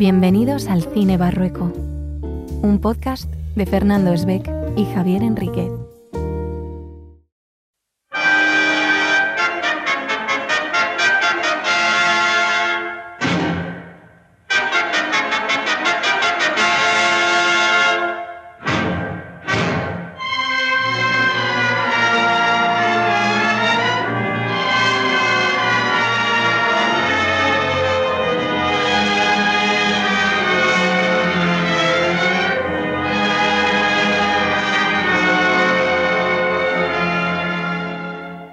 Bienvenidos al Cine Barrueco, un podcast de Fernando Esbeck y Javier Enriquez.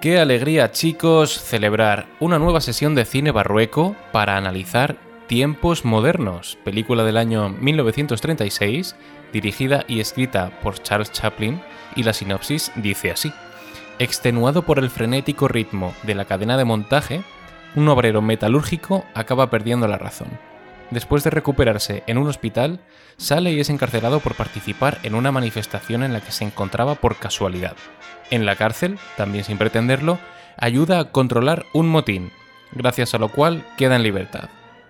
Qué alegría chicos celebrar una nueva sesión de cine barrueco para analizar Tiempos Modernos, película del año 1936, dirigida y escrita por Charles Chaplin, y la sinopsis dice así. Extenuado por el frenético ritmo de la cadena de montaje, un obrero metalúrgico acaba perdiendo la razón. Después de recuperarse en un hospital, sale y es encarcelado por participar en una manifestación en la que se encontraba por casualidad. En la cárcel, también sin pretenderlo, ayuda a controlar un motín, gracias a lo cual queda en libertad.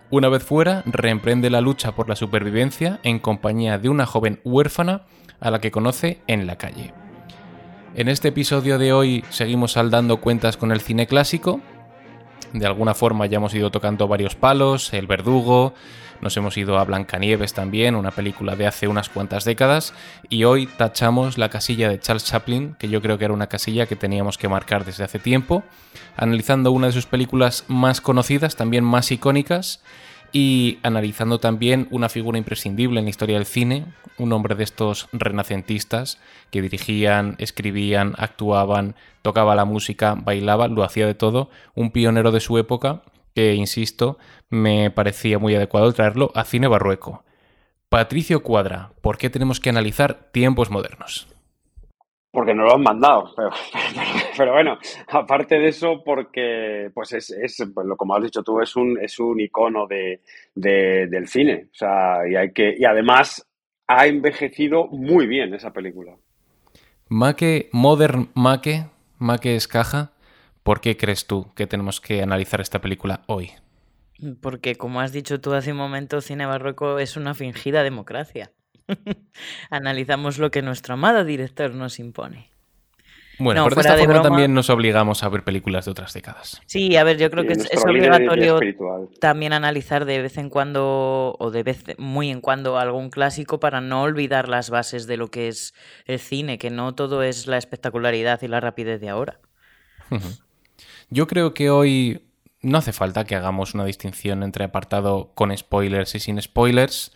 Una vez fuera, reemprende la lucha por la supervivencia en compañía de una joven huérfana a la que conoce en la calle. En este episodio de hoy seguimos saldando cuentas con el cine clásico. De alguna forma ya hemos ido tocando varios palos, El Verdugo, nos hemos ido a Blancanieves también, una película de hace unas cuantas décadas, y hoy tachamos la casilla de Charles Chaplin, que yo creo que era una casilla que teníamos que marcar desde hace tiempo, analizando una de sus películas más conocidas, también más icónicas, y analizando también una figura imprescindible en la historia del cine, un hombre de estos renacentistas que dirigían, escribían, actuaban, tocaba la música, bailaba, lo hacía de todo, un pionero de su época que, insisto, me parecía muy adecuado traerlo a Cine Barrueco. Patricio Cuadra, ¿por qué tenemos que analizar tiempos modernos? Porque no lo han mandado, pero, bueno, aparte de eso, porque pues es, pues lo como has dicho tú, es un, es un icono de, del cine. O sea, y hay que, y además ha envejecido muy bien esa película. Make, Modern Make, Make Escaja, ¿Por qué crees tú que tenemos que analizar esta película hoy? Porque, como has dicho tú hace un momento, Cine Barroco es una fingida democracia. Analizamos lo que nuestro amado director nos impone. Bueno, por esta forma también nos obligamos a ver películas de otras décadas. Sí, a ver, yo creo que es, obligatorio también analizar de vez en cuando o de vez muy en cuando algún clásico para no olvidar las bases de lo que es el cine, que no todo es la espectacularidad y la rapidez de ahora. Yo creo que hoy no hace falta que hagamos una distinción entre apartado con spoilers y sin spoilers.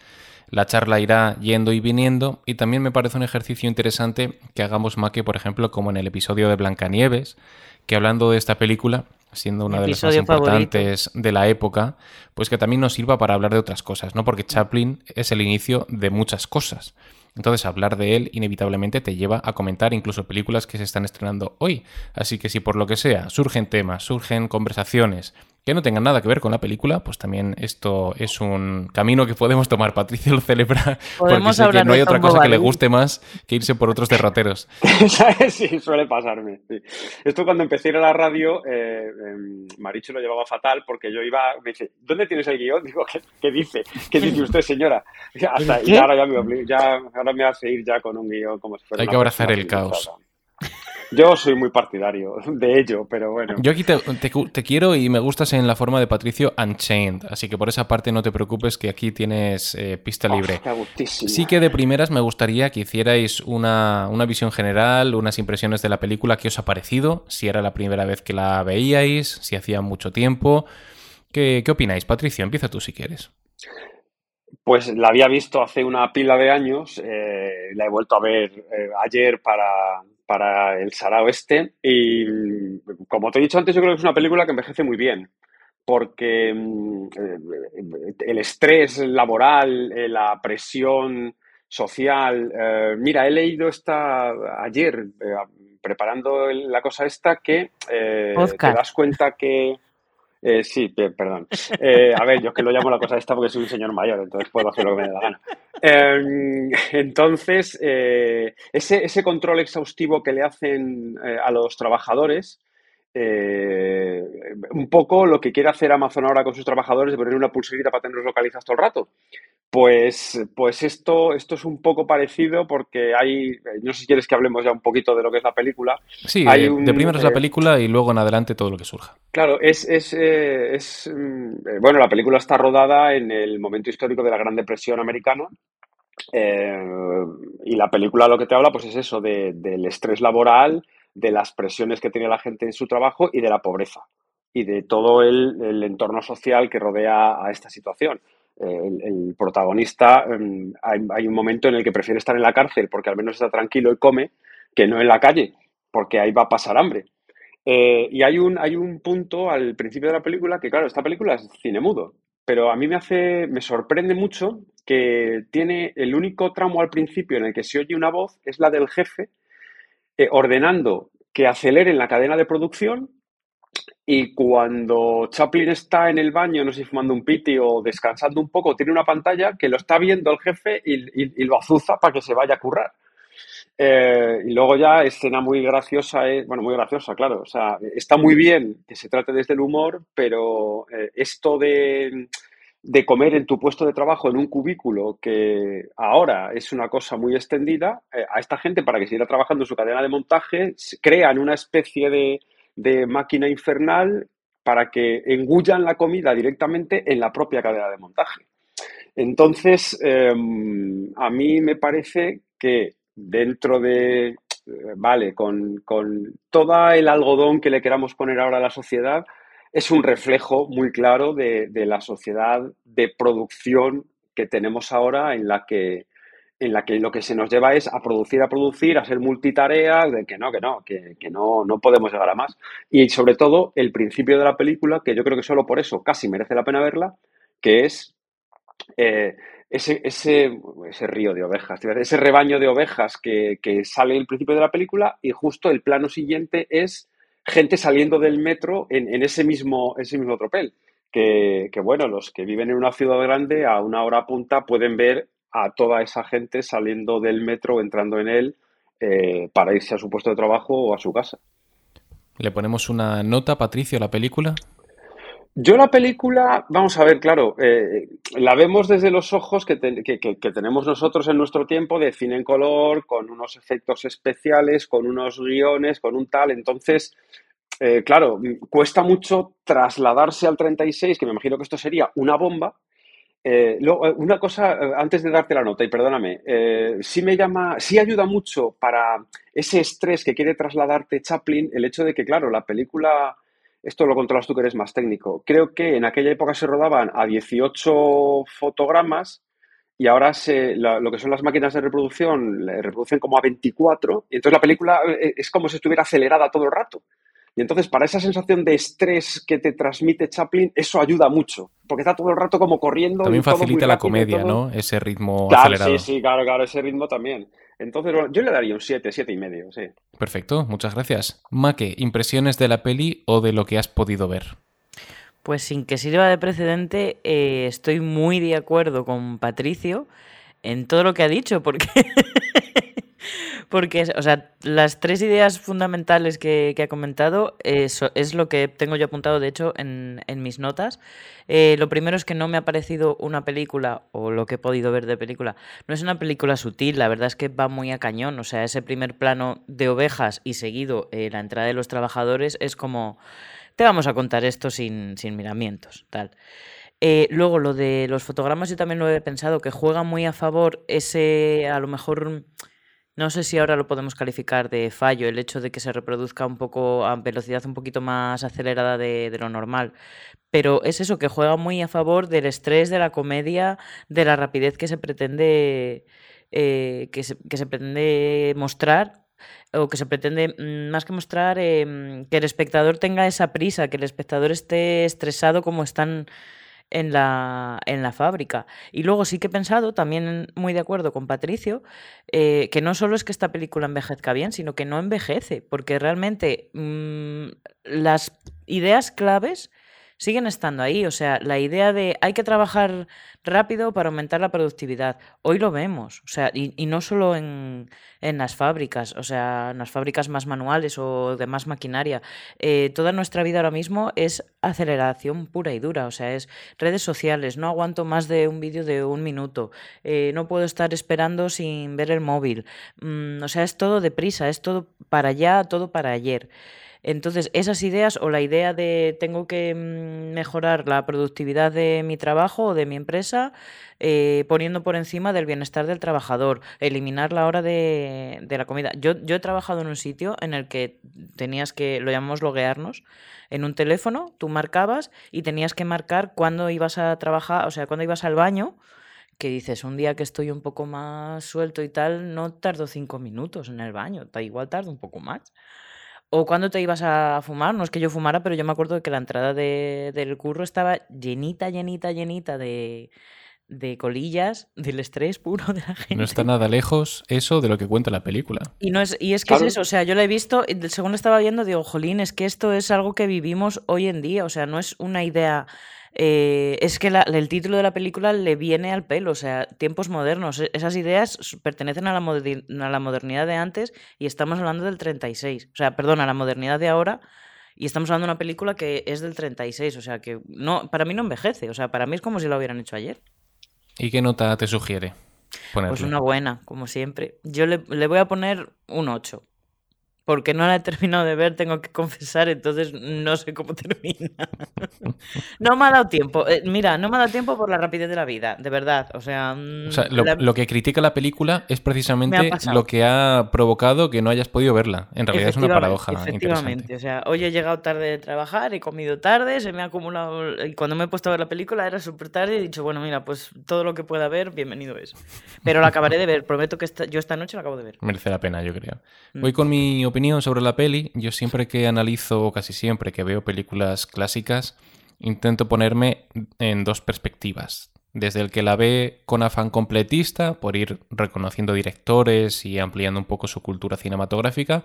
La charla irá yendo y viniendo y también me parece un ejercicio interesante que hagamos que, por ejemplo, como en el episodio de Blancanieves, que hablando de esta película, siendo una de las más importantes de la época, pues que también nos sirva para hablar de otras cosas, ¿no? Porque Chaplin es el inicio de muchas cosas. Entonces, hablar de él inevitablemente te lleva a comentar incluso películas que se están estrenando hoy. Así que si por lo que sea surgen temas, surgen conversaciones que no tengan nada que ver con la película, pues también esto es un camino que podemos tomar. Patricia lo celebra porque sé que no hay otra cosa que le guste más que irse por otros derroteros. sí, suele pasarme. Esto cuando empecé a ir a la radio, eh, em, Maricho lo llevaba fatal porque yo iba, me dice, ¿dónde tienes el guion? Digo, ¿qué, dice? ¿Qué dice usted, señora? Hasta, y ahora ya me, ya, ahora me hace ir ya con un guion como si fuera Hay que abrazar el caos. Yo soy muy partidario de ello, pero bueno. Yo aquí te, quiero y me gustas en la forma de Patricio Unchained, así que por esa parte no te preocupes que aquí tienes eh, pista libre. sí que de primeras me gustaría que hicierais una, visión general, unas impresiones de la película, qué os ha parecido, si era la primera vez que la veíais, si hacía mucho tiempo. ¿Qué, opináis, Patricio? Empieza tú si quieres. Pues la había visto hace una pila de años, eh, la he vuelto a ver eh, ayer para, para el Sarao Oeste. Y como te he dicho antes, yo creo que es una película que envejece muy bien. Porque mm, eh, el estrés laboral, eh, la presión social. Eh, mira, he leído esta ayer, preparando la cosa esta, que te das cuenta que. Eh, sí, perdón. Eh, a ver, yo es que lo llamo la cosa esta porque soy un señor mayor, entonces puedo hacer lo que me dé la gana. Em, entonces, eh, ese, ese, control exhaustivo que le hacen a los trabajadores eh, un poco lo que quiere hacer Amazon ahora con sus trabajadores de poner una pulserita para tenerlos localizados todo el rato. Pues, pues esto, esto es un poco parecido porque hay, no sé si quieres que hablemos ya un poquito de lo que es la película. Sí, hay de, primero es la eh, película y luego en adelante todo lo que surja. Claro, es, es, eh, es mm, bueno, la película está rodada en el momento histórico de la Gran Depresión americana y la película lo que te habla pues es eso, del estrés laboral, de las presiones que tenía la gente en su trabajo y de la pobreza y de todo el entorno social que rodea a esta situación el, protagonista, em, hay, un momento en el que prefiere estar en la cárcel porque al menos está tranquilo y come, que no en la calle, porque ahí va a pasar hambre. Eh, y hay un, hay un punto al principio de la película que, claro, esta película es cine mudo, pero a mí me hace, me sorprende mucho que tiene el único tramo al principio en el que se oye una voz, es la del jefe, eh, ordenando que aceleren la cadena de producción y cuando Chaplin está en el baño, no sé si fumando un piti o descansando un poco, tiene una pantalla que lo está viendo el jefe y, lo azuza para que se vaya a currar. Eh, y luego ya escena muy graciosa, eh, bueno, muy graciosa, claro. O sea, está muy bien que se trate desde el humor, pero esto de, de, comer en tu puesto de trabajo en un cubículo, que ahora es una cosa muy extendida, a esta gente para que siga trabajando su cadena de montaje, crean una especie de de máquina infernal para que engullan la comida directamente en la propia cadena de montaje. Entonces, em, a mí me parece que dentro de, eh, vale, con, con todo el algodón que le queramos poner ahora a la sociedad, es un reflejo muy claro de, de la sociedad de producción que tenemos ahora en la que en la que lo que se nos lleva es a producir, a producir, a ser multitarea, de que no, que no, que, no, no podemos llegar a más. Y sobre todo el principio de la película, que yo creo que solo por eso casi merece la pena verla, que es eh, ese, ese, ese, río de ovejas, ese rebaño de ovejas que, que sale el principio de la película y justo el plano siguiente es gente saliendo del metro en, en ese, mismo, ese mismo tropel. Que, bueno, los que viven en una ciudad grande a una hora punta pueden ver a toda esa gente saliendo del metro, entrando en él, eh, para irse a su puesto de trabajo o a su casa. ¿Le ponemos una nota, Patricio, a la película? Yo la película, vamos a ver, claro, eh, la vemos desde los ojos que, tenemos nosotros en nuestro tiempo de cine en color, con unos efectos especiales, con unos guiones, con un tal. Entonces, eh, claro, cuesta mucho trasladarse al 36, que me imagino que esto sería una bomba, eh, eh, una cosa, antes de darte la nota, y perdóname, sí me llama, sí ayuda mucho para ese estrés que quiere trasladarte Chaplin, el hecho de que, claro, la película, esto lo controlas tú que eres más técnico, creo que en aquella época se rodaban a 18 fotogramas y ahora se, lo que son las máquinas de reproducción reproducen como a 24, y entonces la película es como si estuviera acelerada todo el rato. Y entonces, para esa sensación de estrés que te transmite Chaplin, eso ayuda mucho, porque está todo el rato como corriendo. También facilita la comedia, ¿no? Ese ritmo claro, acelerado. Sí, sí, claro, claro, ese ritmo también. Entonces, yo le daría un 7, 7 y medio, sí. Perfecto, muchas gracias. Maque, ¿impresiones de la peli o de lo que has podido ver? Pues sin que sirva de precedente, eh, estoy muy de acuerdo con Patricio en todo lo que ha dicho, porque Porque, o sea, las tres ideas fundamentales que, ha comentado es lo que tengo yo apuntado, de hecho, en, mis notas. Eh, lo primero es que no me ha parecido una película, o lo que he podido ver de película, no es una película sutil, la verdad es que va muy a cañón. O sea, ese primer plano de ovejas y seguido eh, la entrada de los trabajadores es como, te vamos a contar esto sin, sin miramientos, tal. Eh, luego, lo de los fotogramas, yo también lo he pensado, que juega muy a favor ese, a lo mejor no sé si ahora lo podemos calificar de fallo, el hecho de que se reproduzca un poco a velocidad un poquito más acelerada de, lo normal. Pero es eso, que juega muy a favor del estrés, de la comedia, de la rapidez que se pretende. Eh, que, se, pretende mostrar o que se pretende, mm, más que mostrar, em, que el espectador tenga esa prisa, que el espectador esté estresado como están en la, en la fábrica. Y luego sí que he pensado, también muy de acuerdo con Patricio, eh, que no solo es que esta película envejezca bien, sino que no envejece, porque realmente mm, las ideas claves siguen estando ahí. O sea, la idea de hay que trabajar rápido para aumentar la productividad. Hoy lo vemos. O sea, y, no solo en, las fábricas, o sea, en las fábricas más manuales o de más maquinaria. Eh, toda nuestra vida ahora mismo es aceleración pura y dura. O sea, es redes sociales. No aguanto más de un vídeo de un minuto. Eh, no puedo estar esperando sin ver el móvil. Mm, o sea, es todo deprisa, es todo para allá, todo para ayer. Entonces, esas ideas o la idea de tengo que mm, mejorar la productividad de mi trabajo o de mi empresa, eh, poniendo por encima del bienestar del trabajador, eliminar la hora de, la comida. Yo, yo he trabajado en un sitio en el que tenías que, lo llamamos loguearnos, en un teléfono, tú marcabas y tenías que marcar cuándo ibas a trabajar, o sea, cuándo ibas al baño que dices, un día que estoy un poco más suelto y tal, no tardo cinco minutos en el baño, igual tardo un poco más. O cuando te ibas a fumar, no es que yo fumara, pero yo me acuerdo de que la entrada de, del curro estaba llenita, llenita, llenita de, de colillas, del estrés puro de la gente. No está nada lejos eso de lo que cuenta la película. Y, no es, y es que es eso, o sea, yo lo he visto, según lo estaba viendo, digo, jolín, es que esto es algo que vivimos hoy en día, o sea, no es una idea eh, es que el título de la película le viene al pelo, o sea, tiempos modernos. E, esas ideas pertenecen a la, a la modernidad de antes y estamos hablando del 36. O sea, perdón, a la modernidad de ahora y estamos hablando de una película que es del 36. O sea, que no, para mí no envejece. O sea, para mí es como si lo hubieran hecho ayer. ¿Y qué nota te sugiere? Pues una buena, como siempre. Yo le, le voy a poner un 8 porque no la he terminado de ver, tengo que confesar, entonces no sé cómo termina. no me ha dado tiempo. Eh, mira, no me ha dado tiempo por la rapidez de la vida, de verdad. O sea, mm, lo, que critica la película es precisamente lo que ha provocado que no hayas podido verla. En realidad es una paradoja. Efectivamente. O sea, hoy he llegado tarde de trabajar, he comido tarde, se me ha acumulado. Y cuando me he puesto a ver la película era súper tarde y he dicho, bueno, mira, pues todo lo que pueda ver, bienvenido es. Pero la acabaré de ver, prometo que yo esta noche la acabo de ver. Merece la pena, yo creo. Mm. Voy con mi opinión sobre la peli, yo siempre que analizo, o casi siempre que veo películas clásicas, intento ponerme en dos perspectivas. Desde el que la ve con afán completista, por ir reconociendo directores y ampliando un poco su cultura cinematográfica,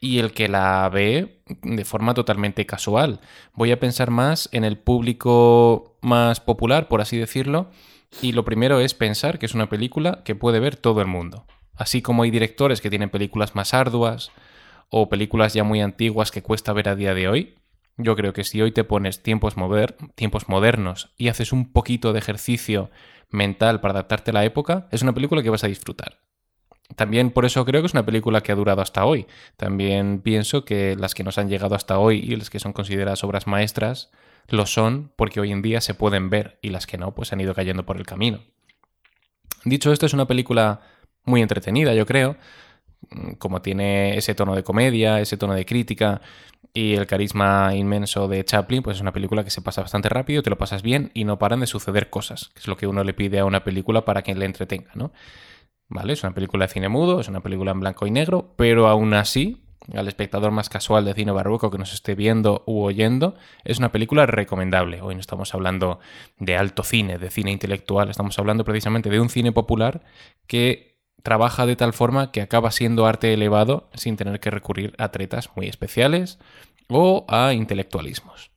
y el que la ve de forma totalmente casual. Voy a pensar más en el público más popular, por así decirlo, y lo primero es pensar que es una película que puede ver todo el mundo. Así como hay directores que tienen películas más arduas o películas ya muy antiguas que cuesta ver a día de hoy, yo creo que si hoy te pones tiempos, tiempos modernos y haces un poquito de ejercicio mental para adaptarte a la época, es una película que vas a disfrutar. También por eso creo que es una película que ha durado hasta hoy. También pienso que las que nos han llegado hasta hoy y las que son consideradas obras maestras lo son porque hoy en día se pueden ver y las que no pues han ido cayendo por el camino. Dicho esto, es una película muy entretenida, yo creo. Como tiene ese tono de comedia, ese tono de crítica y el carisma inmenso de Chaplin, pues es una película que se pasa bastante rápido, te lo pasas bien y no paran de suceder cosas, que es lo que uno le pide a una película para que le entretenga, ¿no? ¿Vale? Es una película de cine mudo, es una película en blanco y negro, pero aún así, al espectador más casual de cine barroco que nos esté viendo u oyendo, es una película recomendable. Hoy no estamos hablando de alto cine, de cine intelectual, estamos hablando precisamente de un cine popular que trabaja de tal forma que acaba siendo arte elevado sin tener que recurrir a tretas muy especiales o a intelectualismos.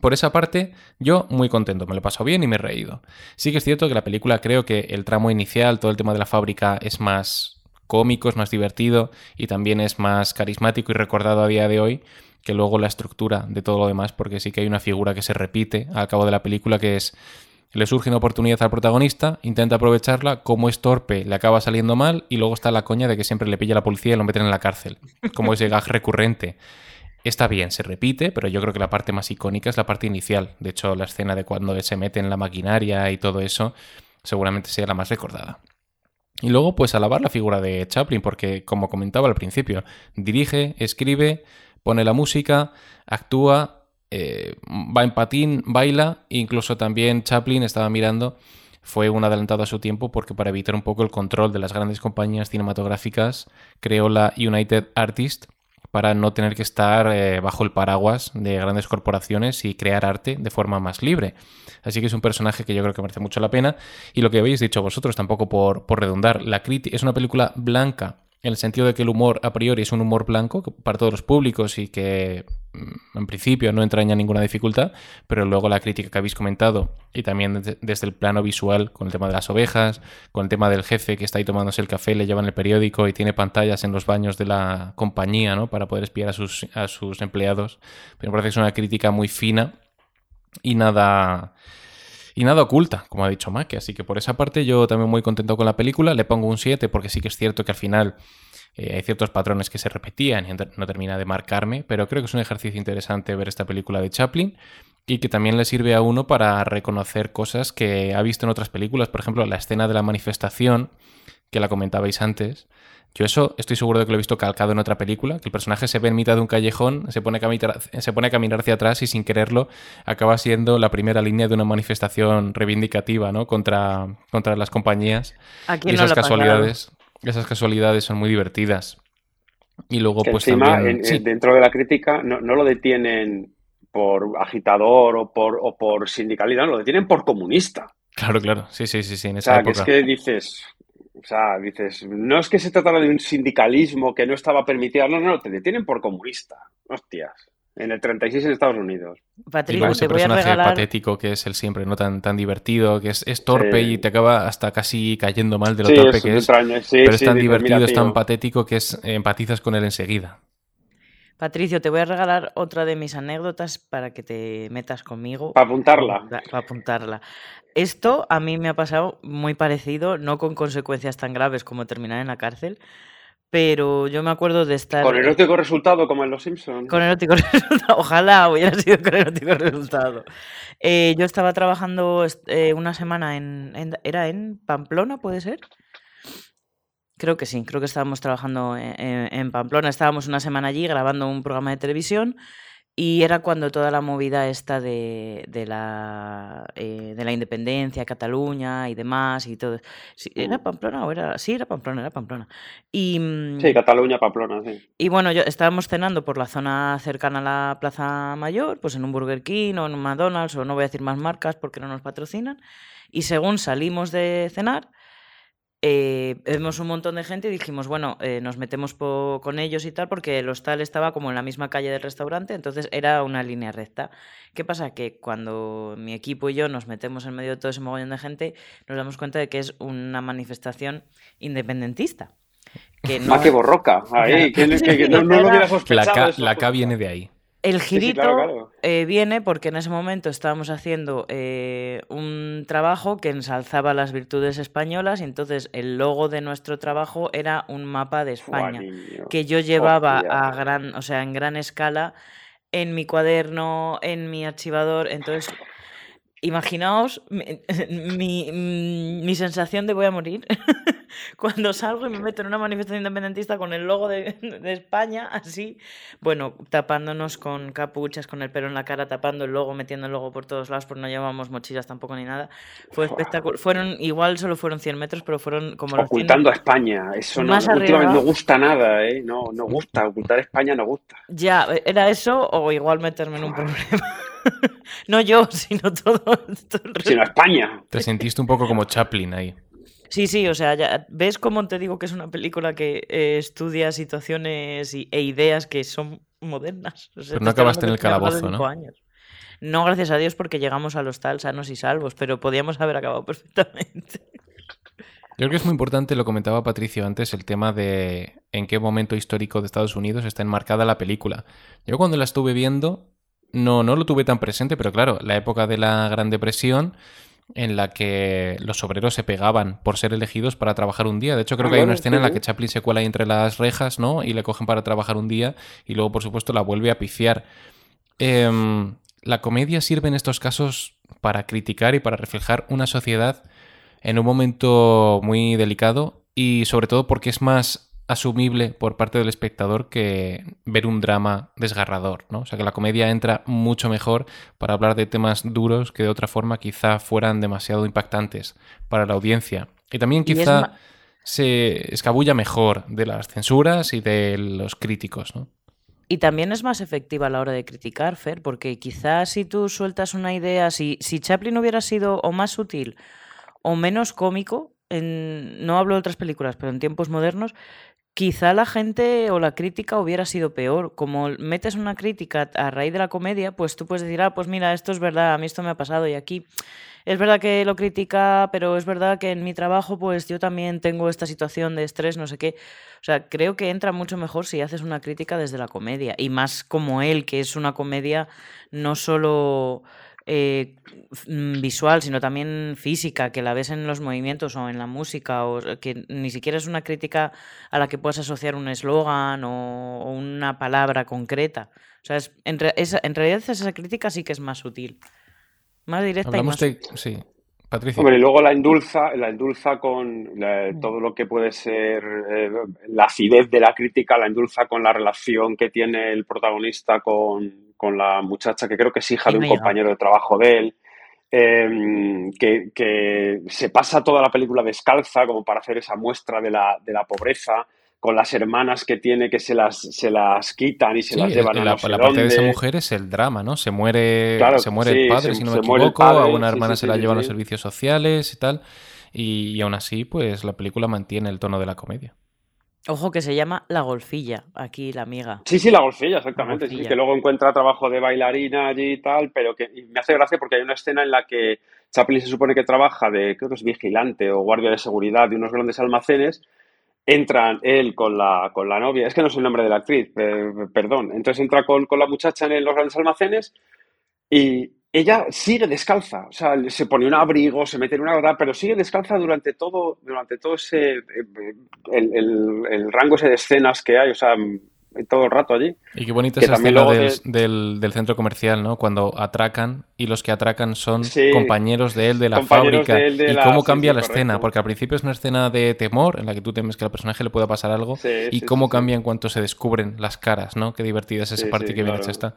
Por esa parte, yo muy contento, me lo he pasado bien y me he reído. Sí que es cierto que la película creo que el tramo inicial, todo el tema de la fábrica es más cómico, es más divertido y también es más carismático y recordado a día de hoy que luego la estructura de todo lo demás, porque sí que hay una figura que se repite al cabo de la película que es le surge una oportunidad al protagonista, intenta aprovecharla, como es torpe, le acaba saliendo mal y luego está la coña de que siempre le pilla la policía y lo meten en la cárcel, como ese gag recurrente. Está bien, se repite, pero yo creo que la parte más icónica es la parte inicial. De hecho, la escena de cuando se mete en la maquinaria y todo eso seguramente sea la más recordada. Y luego, pues alabar la figura de Chaplin, porque, como comentaba al principio, dirige, escribe, pone la música, actúa eh, va en patín, baila, incluso también Chaplin estaba mirando, fue un adelantado a su tiempo porque para evitar un poco el control de las grandes compañías cinematográficas creó la United Artists para no tener que estar eh, bajo el paraguas de grandes corporaciones y crear arte de forma más libre. Así que es un personaje que yo creo que merece mucho la pena. Y lo que habéis dicho vosotros, tampoco por, por redundar, la es una película blanca en el sentido de que el humor a priori es un humor blanco para todos los públicos y que mm, en principio no entraña ninguna dificultad, pero luego la crítica que habéis comentado y también desde el plano visual con el tema de las ovejas, con el tema del jefe que está ahí tomándose el café, le llevan el periódico y tiene pantallas en los baños de la compañía ¿no? para poder espiar a sus, a sus empleados. Pero me parece que es una crítica muy fina y nada y nada oculta, como ha dicho Mac. Así que por esa parte yo también muy contento con la película. Le pongo un 7 porque sí que es cierto que al final eh, hay ciertos patrones que se repetían y no termina de marcarme, pero creo que es un ejercicio interesante ver esta película de Chaplin y que también le sirve a uno para reconocer cosas que ha visto en otras películas. Por ejemplo, la escena de la manifestación, que la comentabais antes. Yo eso estoy seguro de que lo he visto calcado en otra película, que el personaje se ve en mitad de un callejón, se pone, a caminar, se pone a caminar hacia atrás y sin quererlo acaba siendo la primera línea de una manifestación reivindicativa ¿no? contra, contra las compañías. y esas casualidades, esas casualidades son muy divertidas. Y luego, pues encima, dentro de la crítica, no, lo detienen por agitador o por, o por sindicalidad, lo detienen por comunista. Claro, claro, sí, sí, sí, sí. En esa o sea, que es que dices, o sea, dices, no es que se tratara de un sindicalismo que no estaba permitido, no, no, te detienen por comunista. Hostias. En el 36 en Estados Unidos. Patricio, te voy a regalar... patético que es el siempre, no tan, tan divertido, que es, es torpe y te acaba hasta casi cayendo mal de lo torpe que es. pero es tan divertido, es tan patético que es, empatizas con él enseguida. Patricio, te voy a regalar otra de mis anécdotas para que te metas conmigo. Para apuntarla. Para apuntarla. Esto a mí me ha pasado muy parecido, no con consecuencias tan graves como terminar en la cárcel, pero yo me acuerdo de estar... Con erótico resultado, como en Los Simpsons. Con erótico resultado, ojalá hubiera sido con erótico resultado. Eh, yo estaba trabajando eh, una semana en, ¿Era en Pamplona, puede ser? Creo que sí, creo que estábamos trabajando en, en Pamplona, estábamos una semana allí grabando un programa de televisión y era cuando toda la movida esta de, de la, eh, de la independencia, Cataluña y demás y todo. ¿Era. Pamplona o era...? Sí, era Pamplona, era Pamplona. Y, mm, sí, Cataluña, Pamplona, sí. Y bueno, yo, estábamos cenando por la zona cercana a la Plaza Mayor, pues en un Burger King o en un McDonald's, o no voy a decir más marcas porque no nos patrocinan. Y según salimos de cenar, eh, vemos un montón de gente y dijimos, bueno, eh, nos metemos con ellos y tal, porque el hostal estaba como en la misma calle del restaurante, entonces era una línea recta. ¿Qué pasa? Que cuando mi equipo y yo nos metemos en medio de todo ese mogollón de gente, nos damos cuenta de que es una manifestación independentista. Que no... Ah, borroca. Ahí, que, no, lo hubiera sospechado. La K viene de ahí. El girito eh, viene porque en ese momento estábamos haciendo eh, un trabajo que ensalzaba las virtudes españolas y entonces el logo de nuestro trabajo era un mapa de España que yo llevaba a gran, o sea, en gran escala en mi cuaderno, en mi archivador, entonces Imaginaos mi, mi, sensación de voy a morir cuando salgo y me meto en una manifestación independentista con el logo de, España, así, bueno, tapándonos con capuchas, con el pelo en la cara, tapando el logo, metiendo el logo por todos lados, porque no llevábamos mochilas tampoco ni nada. Fue espectacular. Fueron, igual solo fueron 100 metros, pero fueron como los Ocultando a España, eso no, últimamente no gusta nada, ¿eh? No, no gusta, ocultar España no gusta. Ya, era eso o igual meterme en un problema. no yo, sino todo, Sino España. Te sentiste un poco como Chaplin ahí. Sí, sí, o sea, ya, ¿ves cómo te digo que es una película que eh, estudia situaciones e ideas que son modernas? pero no acabaste en el calabozo, ¿no? No, gracias a Dios, porque llegamos a los tal sanos y salvos, pero podíamos haber acabado perfectamente. Yo creo que es muy importante, lo comentaba Patricio antes, el tema de en qué momento histórico de Estados Unidos está enmarcada la película. Yo cuando la estuve viendo, no, no lo tuve tan presente, pero claro, la época de la Gran Depresión en la que los obreros se pegaban por ser elegidos para trabajar un día. De hecho, creo ah, que hay una escena en la que Chaplin se cuela ahí entre las rejas, ¿no? Y le cogen para trabajar un día y luego, por supuesto, la vuelve a piciar. Em, la comedia sirve en estos casos para criticar y para reflejar una sociedad en un momento muy delicado y sobre todo porque es más asumible por parte del espectador que ver un drama desgarrador, ¿no? O sea que la comedia entra mucho mejor para hablar de temas duros que de otra forma quizá fueran demasiado impactantes para la audiencia. Y también quizá se escabulla mejor de las censuras y de los críticos, ¿no? Y también es más efectiva a la hora de criticar, Fer, porque quizás si tú sueltas una idea, si, si Chaplin hubiera sido o más sutil o menos cómico, en, no hablo de otras películas, pero en tiempos modernos, quizá la gente o la crítica hubiera sido peor. Como metes una crítica a raíz de la comedia, pues tú puedes decir, ah, pues mira, esto es verdad, a mí esto me ha pasado y aquí es verdad que lo critica, pero es verdad que en mi trabajo pues yo también tengo esta situación de estrés, no sé qué. O sea, creo que entra mucho mejor si haces una crítica desde la comedia y más como él, que es una comedia no solo eh, mm, visual, sino también física, que la ves en los movimientos o en la música, o que ni siquiera es una crítica a la que puedas asociar un eslogan o, una palabra concreta. O sea, en, en realidad esa crítica sí que es más sutil. Más directa y más... Sí, Patricia. Hombre, y luego la endulza, la endulza con mm. todo lo que puede ser eh, la acidez de la crítica, la endulza con la relación que tiene el protagonista con, con la muchacha, que creo que es hija de un compañero de trabajo de él. Em, que, que, se pasa toda la película descalza como para hacer esa muestra de la, de la pobreza con las hermanas que tiene que se las, se las quitan y se las llevan a la, la parte de esa mujer es el drama, ¿no? Se muere, se muere el padre, si no me equivoco, a una hermana se la llevan a los servicios sociales y tal. Y, aún así, pues la película mantiene el tono de la comedia. Ojo que se llama La Golfilla, aquí la amiga. Sí, sí, La Golfilla, exactamente. que luego encuentra trabajo de bailarina allí y tal, pero que me hace gracia porque hay una escena en la que Chaplin se supone que trabaja de, creo que es vigilante o guardia de seguridad de unos grandes almacenes entran él con la, con la novia, es que no sé el nombre de la actriz, perdón, entonces entra con, la muchacha en los grandes almacenes y ella sigue descalza, o sea, se pone un abrigo, se mete en una verdad, pero sigue descalza durante todo, durante todo ese, eh, el, el rango ese de escenas que hay, o sea, todo el rato allí. Y qué bonita esa escena del, del, centro comercial, ¿no? Cuando atracan y los que atracan son compañeros de él de la fábrica. y cómo cambia la escena, porque al principio es una escena de temor en la que tú temes que al personaje le pueda pasar algo y cómo cambia en cuanto se descubren las caras, ¿no? Qué divertida es esa parte que bien hecha está.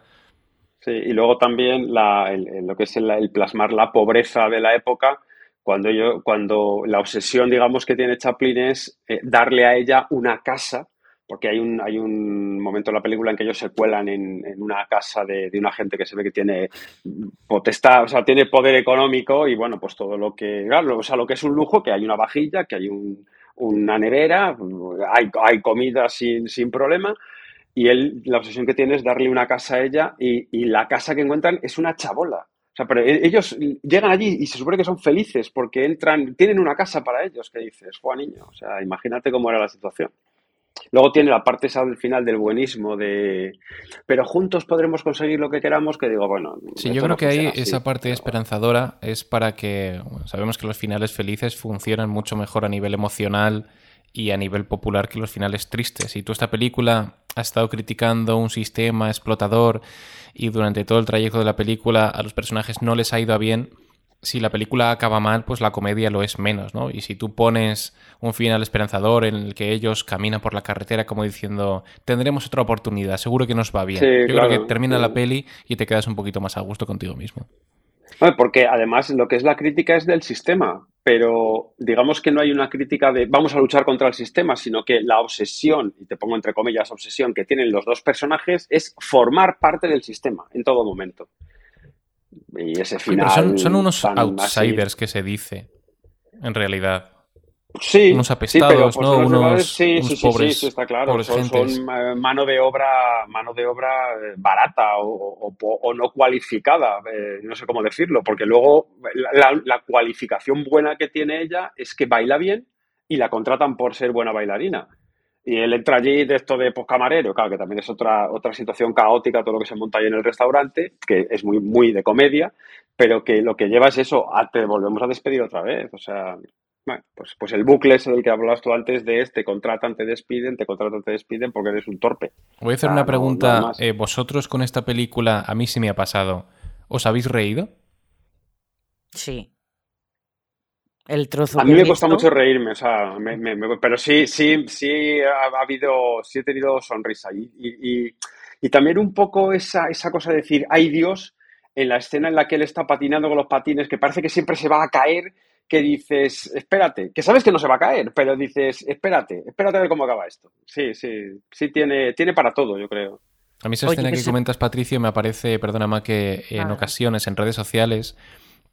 Sí, y luego también la, lo que es el, plasmar la pobreza de la época cuando yo, cuando la obsesión, digamos, que tiene Chaplin es eh, darle a ella una casa porque hay un, hay un momento en la película en que ellos se cuelan en, una casa de, de, una gente que se ve que tiene potestad, o sea, tiene poder económico y bueno, pues todo lo que, o sea, lo que es un lujo, que hay una vajilla, que hay una nevera, hay, hay comida sin, sin problema, y él, la obsesión que tiene es darle una casa a ella y, y la casa que encuentran es una chabola. O sea, pero e, ellos llegan allí y se supone que son felices porque entran, tienen una casa para ellos, que dices, Juan niño, o sea, imagínate cómo era la situación. Luego tiene la parte esa del final del buenismo, de pero juntos podremos conseguir lo que queramos, que digo, bueno. Sí, yo creo que ahí esa parte esperanzadora es para que, sabemos que los finales felices funcionan mucho mejor a nivel emocional y a nivel popular que los finales tristes. Y tú esta película has estado criticando un sistema explotador y durante todo el trayecto de la película a los personajes no les ha ido a bien, si la película acaba mal, pues la comedia lo es menos, ¿no? Y si tú pones un final esperanzador en el que ellos caminan por la carretera como diciendo, tendremos otra oportunidad, seguro que nos va bien. Yo creo que termina la peli y te quedas un poquito más a gusto contigo mismo. Porque además lo que es la crítica es del sistema, pero digamos que no hay una crítica de vamos a luchar contra el sistema, sino que la obsesión, y te pongo entre comillas obsesión, que tienen los dos personajes es formar parte del sistema en todo momento. Y ese final. son, unos outsiders que se dice, en realidad. Sí, unos apestados, ¿no? Unos, sí, sí, sí, sí, está claro. Son, eh, mano de obra, mano de obra eh, barata o, no cualificada, eh, no sé cómo decirlo, porque luego la, la, cualificación buena que tiene ella es que baila bien y la contratan por ser buena bailarina. Y él entra allí de esto de poscamarero, claro, que también es otra, otra situación caótica, todo lo que se monta ahí en el restaurante, que es muy, muy de comedia, pero que lo que lleva es eso, a, te volvemos a despedir otra vez. O sea, bueno, pues, pues el bucle es el que hablabas tú antes de este, contratan, te despiden, te contratan, te despiden porque eres un torpe. Voy a hacer una pregunta. Eh, ¿Vosotros con esta película, a mí sí me ha pasado, ¿os habéis reído? Sí. El trozo. A mí me cuesta mucho reírme, o sea, pero sí, sí, sí ha, habido, sí he tenido sonrisa. Y, y, también un poco esa, esa cosa de decir, ay Dios, en la escena en la que él está patinando con los patines, que parece que siempre se va a caer, que dices, espérate, que sabes que no se va a caer, pero dices, espérate, espérate a ver cómo acaba esto. Sí, sí, sí tiene, tiene para todo, yo creo. A mí esa escena que, comentas, Patricio, me aparece, perdona más que en ah. ocasiones en redes sociales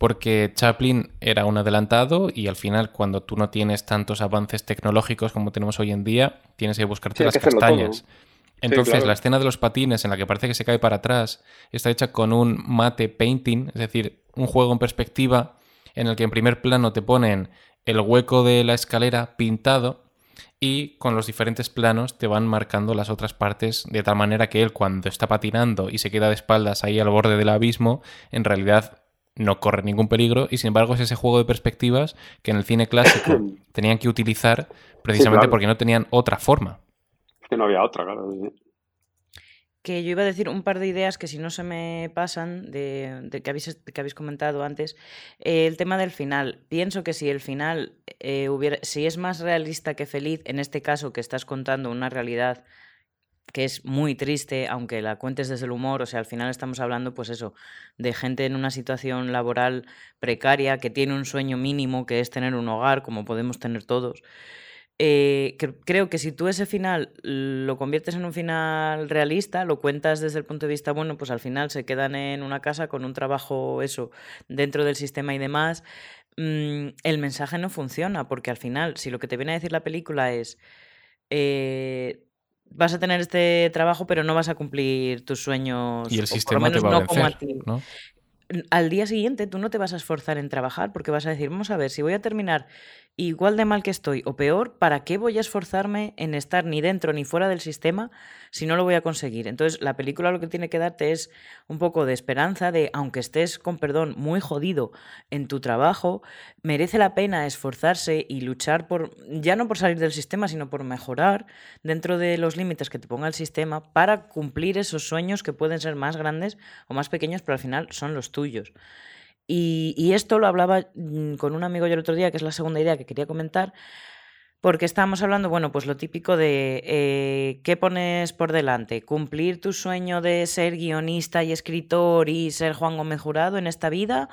porque Chaplin era un adelantado y al final cuando tú no tienes tantos avances tecnológicos como tenemos hoy en día, tienes que buscarte las castañas. Entonces, la escena de los patines en la que parece que se cae para atrás está hecha con un mate painting, es decir, un juego en perspectiva en el que en primer plano te ponen el hueco de la escalera pintado y con los diferentes planos te van marcando las otras partes de tal manera que él cuando está patinando y se queda de espaldas ahí al borde del abismo, en realidad no corre ningún peligro y sin embargo es ese juego de perspectivas que en el cine clásico tenían que utilizar precisamente porque no tenían otra forma que no había otra, claro. Que yo iba a decir un par de ideas que si no se me pasan, de, que, habéis, que habéis comentado antes. Eh, el tema del final. Pienso que si el final eh, si es más realista que feliz, en este caso que estás contando una realidad que es muy triste, aunque la cuentes desde el humor, o sea, al final estamos hablando, pues eso, de gente en una situación laboral precaria, que tiene un sueño mínimo, que es tener un hogar, como podemos tener todos. Eh, creo que si tú ese final lo conviertes en un final realista, lo cuentas desde el punto de vista, bueno, pues al final se quedan en una casa con un trabajo, eso, dentro del sistema y demás, mm, el mensaje no funciona, porque al final, si lo que te viene a decir la película es, eh, vas a tener este trabajo, pero no vas a cumplir tus sueños. Y el sistema te va a vencer, ¿no? Al día siguiente tú no te vas a esforzar en trabajar porque vas a decir, vamos a ver, si voy a terminar igual de mal que estoy o peor, ¿para qué voy a esforzarme en estar ni dentro ni fuera del sistema si no lo voy a conseguir? Entonces, la película lo que tiene que darte es un poco de esperanza de, aunque estés, con perdón, muy jodido en tu trabajo, merece la pena esforzarse y luchar por, ya no por salir del sistema, sino por mejorar dentro de los límites que te ponga el sistema para cumplir esos sueños que pueden ser más grandes o más pequeños, pero al final son los tuyos. Y, esto lo hablaba mm, con un amigo yo el otro día, que es la segunda idea que quería comentar, porque estábamos hablando, bueno, pues lo típico de eh, qué pones por delante, cumplir tu sueño de ser guionista y escritor y ser Juan Gómez Jurado en esta vida,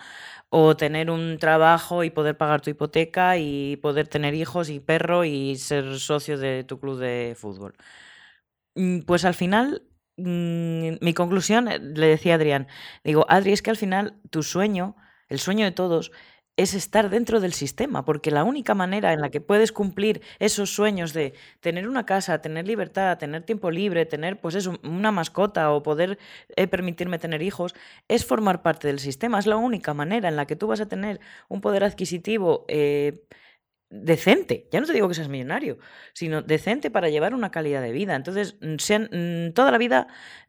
o tener un trabajo y poder pagar tu hipoteca y poder tener hijos y perro y ser socio de tu club de fútbol. Mm, pues al final mm, mi conclusión, eh, le decía Adrián, digo, Adri, es que al final tu sueño el sueño de todos, es estar dentro del sistema, porque la única manera en la que puedes cumplir esos sueños de tener una casa, tener libertad, tener tiempo libre, tener pues eso, una mascota o poder eh, permitirme tener hijos, es formar parte del sistema. Es la única manera en la que tú vas a tener un poder adquisitivo eh, decente. Ya no te digo que seas millonario, sino decente para llevar una calidad de vida. Entonces, mm, toda la vida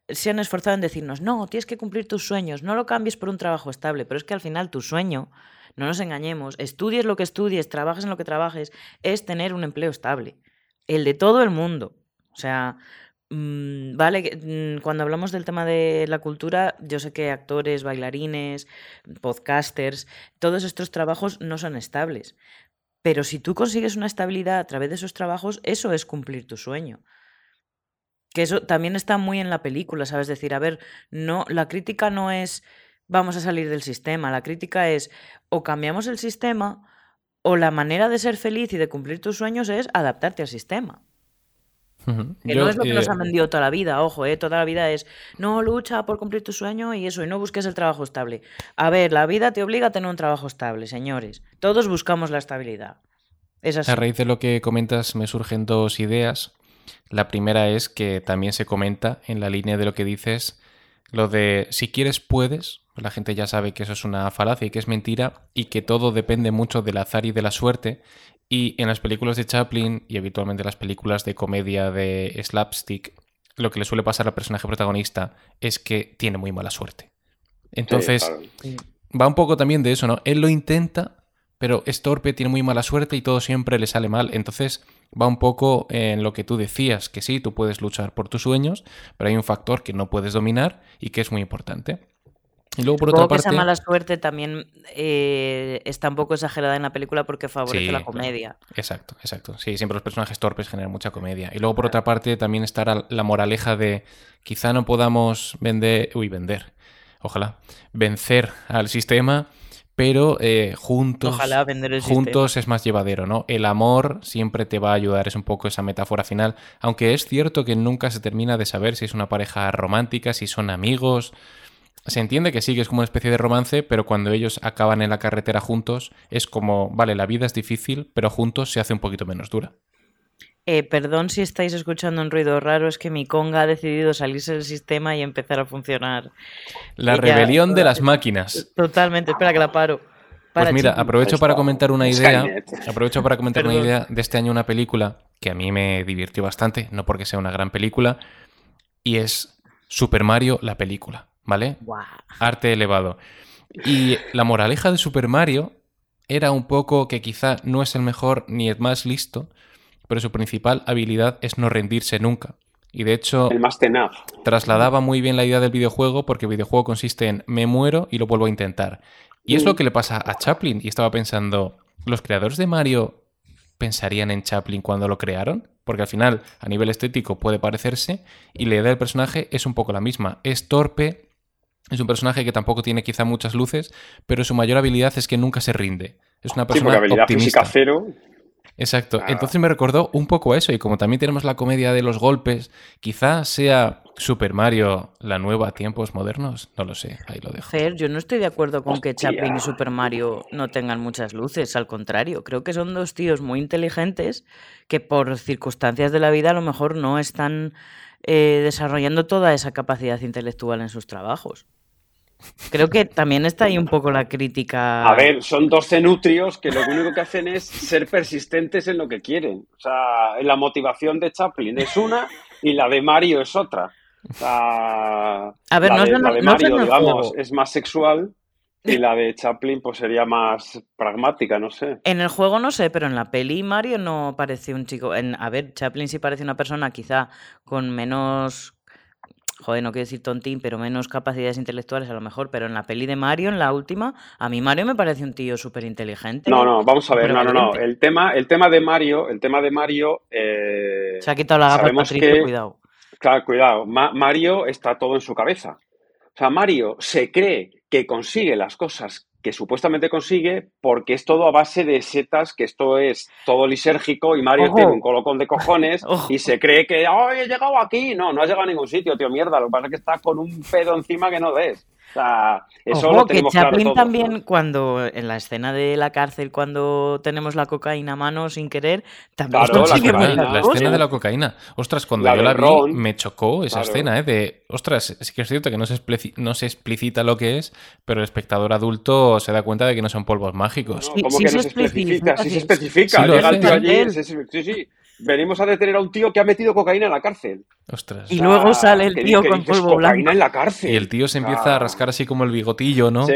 se han esforzado en decirnos, no, tienes que cumplir tus sueños, no lo cambies por un trabajo estable, pero es que al final tu sueño, no nos engañemos, estudies lo que estudies, trabajes en lo que trabajes, es tener un empleo estable, el de todo el mundo. O sea, mm, vale, mm, cuando hablamos del tema de la cultura, yo sé que actores, bailarines, podcasters, todos estos trabajos no son estables. Pero si tú consigues una estabilidad a través de esos trabajos, eso es cumplir tu sueño. Que eso también está muy en la película, ¿sabes? Decir, a ver, no, la crítica no es vamos a salir del sistema, la crítica es o cambiamos el sistema o la manera de ser feliz y de cumplir tus sueños es adaptarte al sistema. Que no es lo que nos eh, han vendido toda la vida, ojo, eh, toda la vida es no lucha por cumplir tu sueño y eso, y no busques el trabajo estable. A ver, la vida te obliga a tener un trabajo estable, señores. Todos buscamos la estabilidad. A raíz de lo que comentas me surgen dos ideas. La primera es que también se comenta en la línea de lo que dices, lo de si quieres puedes, la gente ya sabe que eso es una falacia y que es mentira y que todo depende mucho del azar y de la suerte. Y en las películas de Chaplin y habitualmente en las películas de comedia de slapstick, lo que le suele pasar al personaje protagonista es que tiene muy mala suerte. Entonces, va un poco también de eso, ¿no? Él lo intenta, pero es torpe, tiene muy mala suerte y todo siempre le sale mal. Entonces va un poco en lo que tú decías, que sí, tú puedes luchar por tus sueños, pero hay un factor que no puedes dominar y que es muy importante. Y luego, por otra parte... que esa mala suerte también eh, está un poco exagerada en la película porque favorece la comedia. Exacto, exacto. Sí, siempre los personajes torpes generan mucha comedia. Y luego, por otra parte, también estará la moraleja de quizá no podamos vender... Uy, vender. Ojalá. Vencer al sistema pero eh, juntos, juntos es más llevadero, ¿no? El amor siempre te va a ayudar, es un poco esa metáfora final, aunque es cierto que nunca se termina de saber si es una pareja romántica, si son amigos, se entiende que sí, que es como una especie de romance, pero cuando ellos acaban en la carretera juntos, es como, vale, la vida es difícil, pero juntos se hace un poquito menos dura. Eh, perdón si estáis escuchando un ruido raro, es que mi conga ha decidido salirse del sistema y empezar a funcionar. La rebelión de las máquinas. Totalmente, espera que la paro. pues mira, aprovecho para comentar una idea. Aprovecho para comentar una idea de este año, una película que a mí me divirtió bastante, no porque sea una gran película, y es Super Mario, la película, ¿vale? Arte elevado. Y la moraleja de Super Mario era un poco que quizá no es el mejor ni el más listo, pero su principal habilidad es no rendirse nunca. Y de hecho, el más tenaz. trasladaba muy bien la idea del videojuego porque el videojuego consiste en me muero y lo vuelvo a intentar. Y es lo mm. que le pasa a Chaplin. Y estaba pensando, ¿los creadores de Mario pensarían en Chaplin cuando lo crearon? Porque al final, a nivel estético, puede parecerse y la idea del personaje es un poco la misma. Es torpe, es un personaje que tampoco tiene quizá muchas luces, pero su mayor habilidad es que nunca se rinde. Es una persona sí, habilidad física cero. Exacto. Entonces me recordó un poco eso. Y como también tenemos la comedia de los golpes, quizá sea Super Mario la nueva tiempos modernos. No lo sé, ahí lo dejo. Fer, yo no estoy de acuerdo con que Chaplin y Super Mario no tengan muchas luces. Al contrario, creo que son dos tíos muy inteligentes que por circunstancias de la vida a lo mejor no están eh, desarrollando toda esa capacidad intelectual en sus trabajos. Creo que también está ahí un poco la crítica. A ver, son dos cenutrios que lo único que hacen es ser persistentes en lo que quieren. O sea, la motivación de Chaplin es una y la de Mario es otra. a ver, la no, de, Mario, digamos, es más sexual y la de Chaplin pues sería más pragmática, no sé. En el juego no sé, pero en la peli Mario no parece un chico. En, a ver, Chaplin sí parece una persona quizá con menos joder, no quiero decir tontín, pero menos capacidades intelectuales a lo mejor, pero en la peli de Mario, en la última, a mí Mario me parece un tío súper inteligente. No, no, vamos a ver, no, no, no. El tema, el tema de Mario, el tema de Mario. Eh, Se ha quitado la gafa Patricio, cuidado. Claro, cuidado. Mario está todo en su cabeza. O sea, Mario se cree que consigue las cosas que supuestamente consigue porque es todo a base de setas, que esto es todo lisérgico y Mario tiene un colocón de cojones y se cree que, ¡ay, he llegado aquí! No, no has llegado a ningún sitio, tío, mierda. Lo que pasa es que está con un pedo encima que no ves. O sea, eso lo tenemos que Chaplin también, cuando en la escena de la cárcel, cuando tenemos la cocaína a mano sin querer, también claro, la, la, escena de la cocaína. Ostras, cuando yo la vi, me chocó esa escena, ¿eh? De, ostras, sí que es cierto que no se, no se explicita lo que es, pero el espectador adulto se da cuenta de que no son polvos mágicos. No, ¿Cómo que no se especifica? Sí se especifica. Llega el tío allí, sí, sí venimos a detener a un tío que ha metido cocaína en la cárcel. Ostras. Y luego sale el tío con polvo blanco. en la cárcel. Y el tío se empieza a rascar así como el bigotillo, ¿no? Sí,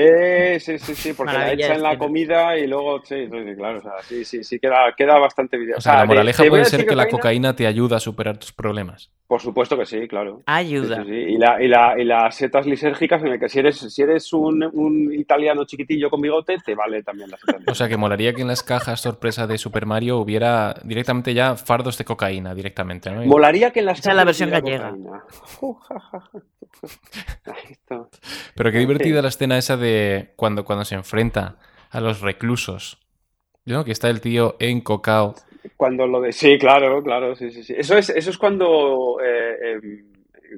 sí, sí, sí, porque la echa en la comida y luego, sí, claro, o sea, sí, sí, sí, queda, queda bastante video. O sea, la moraleja puede ser que la cocaína te ayuda a superar tus problemas. Por supuesto que sí, claro. Ayuda. Y, la, y, la, y, las setas lisérgicas, en el que si eres, si eres un, un italiano chiquitillo con bigote, te vale también la seta O sea, que molaría que en las cajas sorpresa de Super Mario hubiera directamente ya fardos de cocaína directamente, ¿no? Molaría que en las cajas... la versión gallega. Pero qué divertida la escena esa de cuando, cuando se enfrenta a los reclusos. ¿No? Que está el tío encocao cuando lo de. Sí, claro, claro, sí, sí, sí. Eso es, eso es cuando eh, em,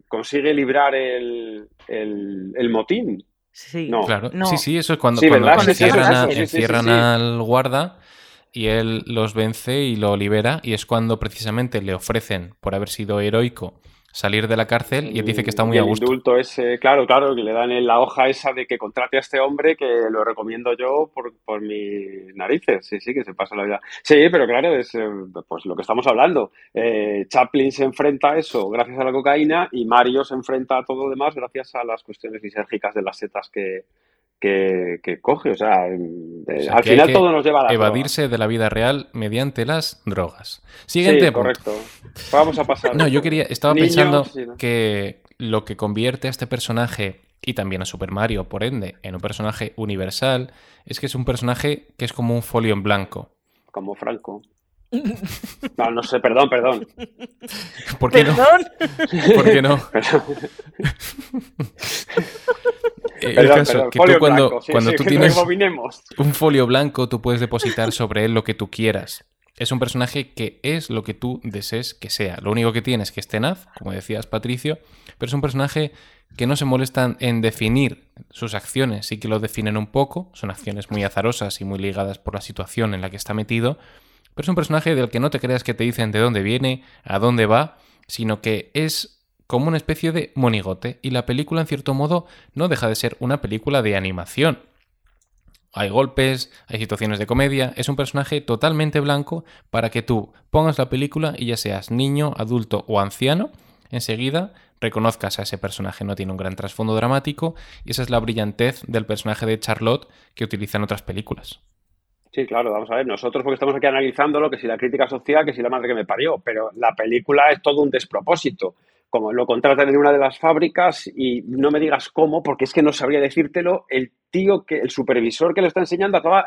consigue librar el, el, motín. Sí, no. claro. Sí, sí, eso es cuando, encierran, al guarda y él los vence y lo libera. Y es cuando precisamente le ofrecen, por haber sido heroico, salir de la cárcel y él dice que está muy a gusto. Indulto ese, claro, claro, que le dan en la hoja esa de que contrate a este hombre que lo recomiendo yo por, por mis narices. Sí, sí, que se pasa la vida. Sí, pero claro, es eh, pues lo que estamos hablando. Eh, Chaplin se enfrenta a eso gracias a la cocaína y Mario se enfrenta a todo lo demás gracias a las cuestiones lisérgicas de las setas que, que, coge. O sea, al final todo nos lleva a la evadirse de la vida real mediante las drogas. Siguiente sí, correcto. Vamos a pasar. No, yo quería, estaba pensando que lo que convierte a este personaje y también a Super Mario, por ende, en un personaje universal, es que es un personaje que es como un folio en blanco. Como Franco. No, no sé, perdón, perdón. ¿Por qué no? ¿Por qué no? el caso, que tú cuando, cuando tú tienes un folio blanco, tú puedes depositar sobre él lo que tú quieras. Es un personaje que es lo que tú desees que sea. Lo único que tiene es que es tenaz, como decías Patricio, pero es un personaje que no se molestan en definir sus acciones, sí que lo definen un poco, son acciones muy azarosas y muy ligadas por la situación en la que está metido, pero es un personaje del que no te creas que te dicen de dónde viene, a dónde va, sino que es como una especie de monigote, y la película en cierto modo no deja de ser una película de animación. Hay golpes, hay situaciones de comedia, es un personaje totalmente blanco para que tú pongas la película y ya seas niño, adulto o anciano, enseguida reconozcas a ese personaje, no tiene un gran trasfondo dramático y esa es la brillantez del personaje de Charlotte que utilizan otras películas. Sí, claro, vamos a ver, nosotros porque estamos aquí analizándolo, que si la crítica social, que si la madre que me parió, pero la película es todo un despropósito. Como lo contratan en una de las fábricas y no me digas cómo, porque es que no sabría decírtelo, el tío, que el supervisor que le está enseñando acaba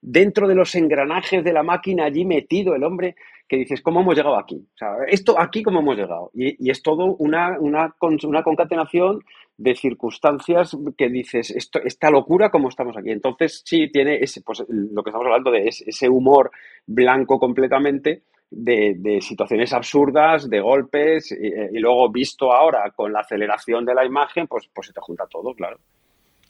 dentro de los engranajes de la máquina allí metido el hombre que dices, ¿cómo hemos llegado aquí? O sea, esto aquí, ¿cómo hemos llegado? Y, es todo una, una, una, concatenación de circunstancias que dices, esto, esta locura, ¿cómo estamos aquí? Entonces, sí, tiene ese, pues, lo que estamos hablando de ese humor blanco completamente, de, situaciones absurdas, de golpes, y, luego visto ahora con la aceleración de la imagen, pues, pues se te junta todo, claro.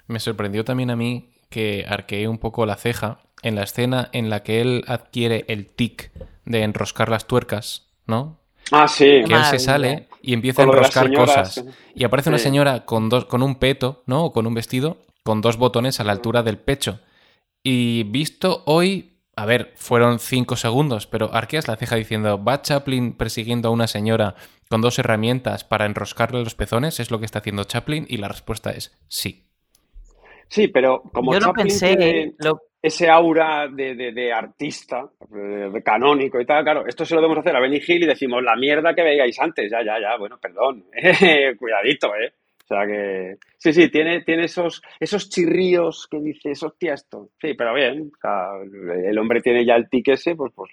Me sorprendió también a mí que arqueé un poco la ceja en la escena en la que él adquiere el tic de enroscar las tuercas, ¿no? Ah, sí. Que él se sale y empieza a enroscar cosas. Y aparece una señora con, dos, con un peto, ¿no? O con un vestido con dos botones a la altura del pecho. Y visto hoy, a ver, fueron cinco segundos, pero arqueas la ceja diciendo, ¿va Chaplin persiguiendo a una señora con dos herramientas para enroscarle los pezones? ¿Es lo que está haciendo Chaplin? Y la respuesta es sí. Sí, pero como Yo Chaplin pensé, ese aura de, artista, de, canónico y tal, claro, esto se lo debemos hacer a Benny Hill y decimos la mierda que veíais antes, ya, ya, ya, bueno, perdón, cuidadito, ¿eh? O sea que, sí, sí, tiene, tiene esos, esos chirríos que dices, hostia, esto. Sí, pero bien, el hombre tiene ya el tic ese, pues, pues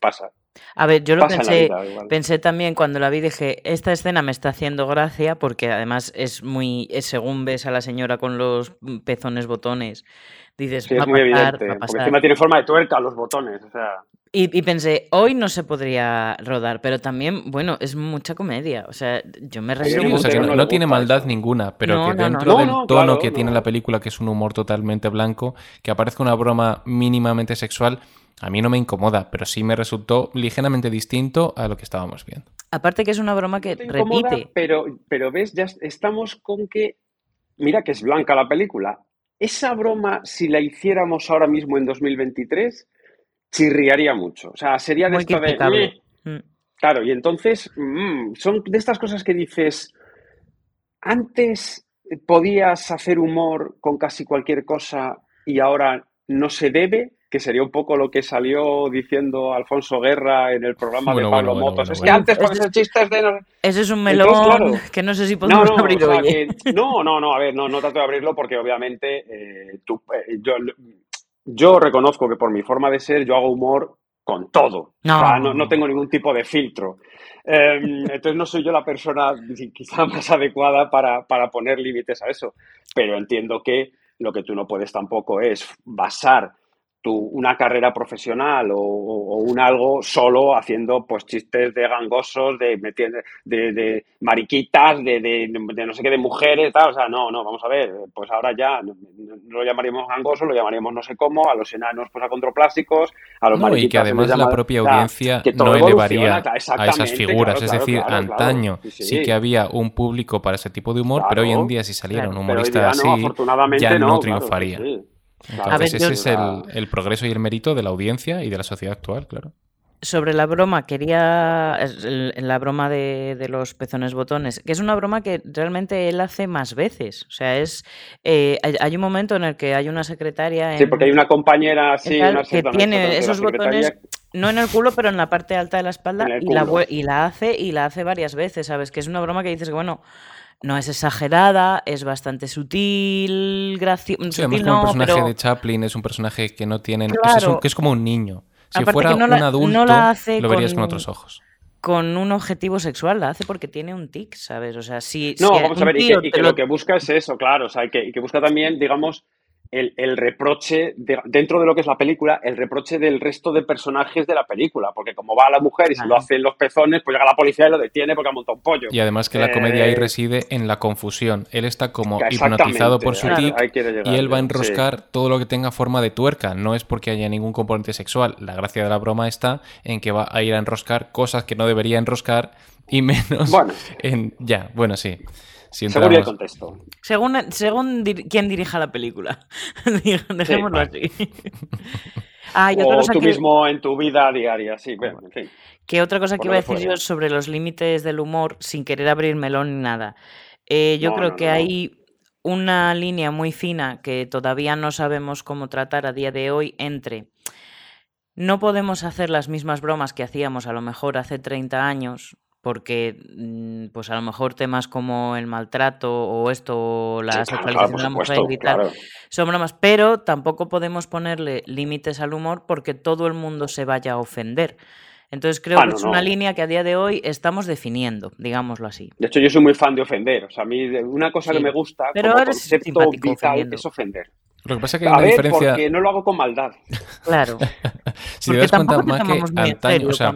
pasa. A ver, yo lo pensé, pensé también cuando la vi, dije, esta escena me está haciendo gracia porque además es muy, según ves a la señora con los pezones botones, dices, sí, es muy evidente, porque encima tiene forma de tuerca los botones, o sea... Y, pensé, hoy no se podría rodar, pero también, bueno, es mucha comedia. O sea, yo me reí o sea, que no, tiene maldad ninguna, pero que dentro del tono que tiene la película, que es un humor totalmente blanco, que aparezca una broma mínimamente sexual, a mí no me incomoda, pero sí me resultó ligeramente distinto a lo que estábamos viendo. Aparte que es una broma que repite. Pero, pero ves, ya estamos con que. Mira que es blanca la película. Esa broma, si la hiciéramos ahora mismo en 2023, chirriaría mucho. O sea, sería de esta de. Mm". Claro, y entonces mm, son de estas cosas que dices. Antes podías hacer humor con casi cualquier cosa y ahora no se debe que sería un poco lo que salió diciendo Alfonso Guerra en el programa de Pablo Motos. es que antes con esos chistes de... Ese es un melón que no sé si podemos abrir no, no, no, a ver, no, no trato de abrirlo porque obviamente eh, eh, yo, yo reconozco que por mi forma de ser yo hago humor con todo. No, no, tengo ningún tipo de filtro. Em, entonces no soy yo la persona quizá más adecuada para, para poner límites a eso. Pero entiendo que lo que tú no puedes tampoco es basar una carrera profesional o, un algo solo haciendo pues chistes de gangosos, de, de, de mariquitas, de, de, no sé qué, de mujeres, tal. O sea, no, no, vamos a ver, pues ahora ya no, lo llamaríamos gangoso, lo llamaríamos no sé cómo, a los enanos pues a controplásicos, a los mariquitas. Y que además la propia audiencia no elevaría a esas figuras. es decir, antaño sí. que había un público para ese tipo de humor, pero hoy en día si saliera un humorista así, ya no, triunfaría ese es el, progreso y el mérito de la audiencia y de la sociedad actual, claro. Sobre la broma, quería. La broma de, los pezones botones, que es una broma que realmente él hace más veces. O sea, es. Eh, hay, un momento en el que hay una secretaria. sí, porque hay una compañera así. que tiene esos botones, no en el culo, pero en la parte alta de la espalda, y la, y la hace y la hace varias veces, ¿sabes? Que es una broma que dices que, bueno no es exagerada, es bastante sutil, graciosa. Sí, además como el personaje de Chaplin es un personaje que no tiene... que es como un niño. Si fuera un adulto, lo verías con, otros ojos. Con un objetivo sexual, la hace porque tiene un tic, ¿sabes? O sea, si. No, vamos a ver, y que, lo que busca es eso, claro. O sea, y que, busca también, digamos, el, reproche, dentro de lo que es la película, el reproche del resto de personajes de la película. Porque como va la mujer y se lo hacen los pezones, pues llega la policía y lo detiene porque ha montado un pollo. Y además que la comedia ahí eh, reside en la confusión. Él está como hipnotizado por su tic y él va a enroscar todo lo que tenga forma de tuerca. No es porque haya ningún componente sexual. La gracia de la broma está en que va a ir a enroscar cosas que no debería enroscar y menos en... Ya, bueno, sí según el contexto. Según, según quién dirija la película. Dejémoslo así. ah, o tú mismo en tu vida diaria, sí, bueno, en fin. Que otra cosa que iba a decir yo sobre los límites del humor, sin querer abrir melón ni nada. Eh, yo creo que hay una línea muy fina que todavía no sabemos cómo tratar a día de hoy entre no podemos hacer las mismas bromas que hacíamos a lo mejor hace 30 años, porque mm, pues a lo mejor temas como el maltrato o esto, la sexualización de la mujer y tal, son bromas, pero tampoco podemos ponerle límites al humor porque todo el mundo se vaya a ofender. Entonces creo ah, que es una línea que a día de hoy estamos definiendo, digámoslo así. De hecho, yo soy muy fan de ofender. O sea, a mí una cosa que me gusta pero como concepto vital es ofender. Lo que pasa es que hay una diferencia. Porque no lo hago con maldad. Claro. si te das cuenta, más que antaño, o sea,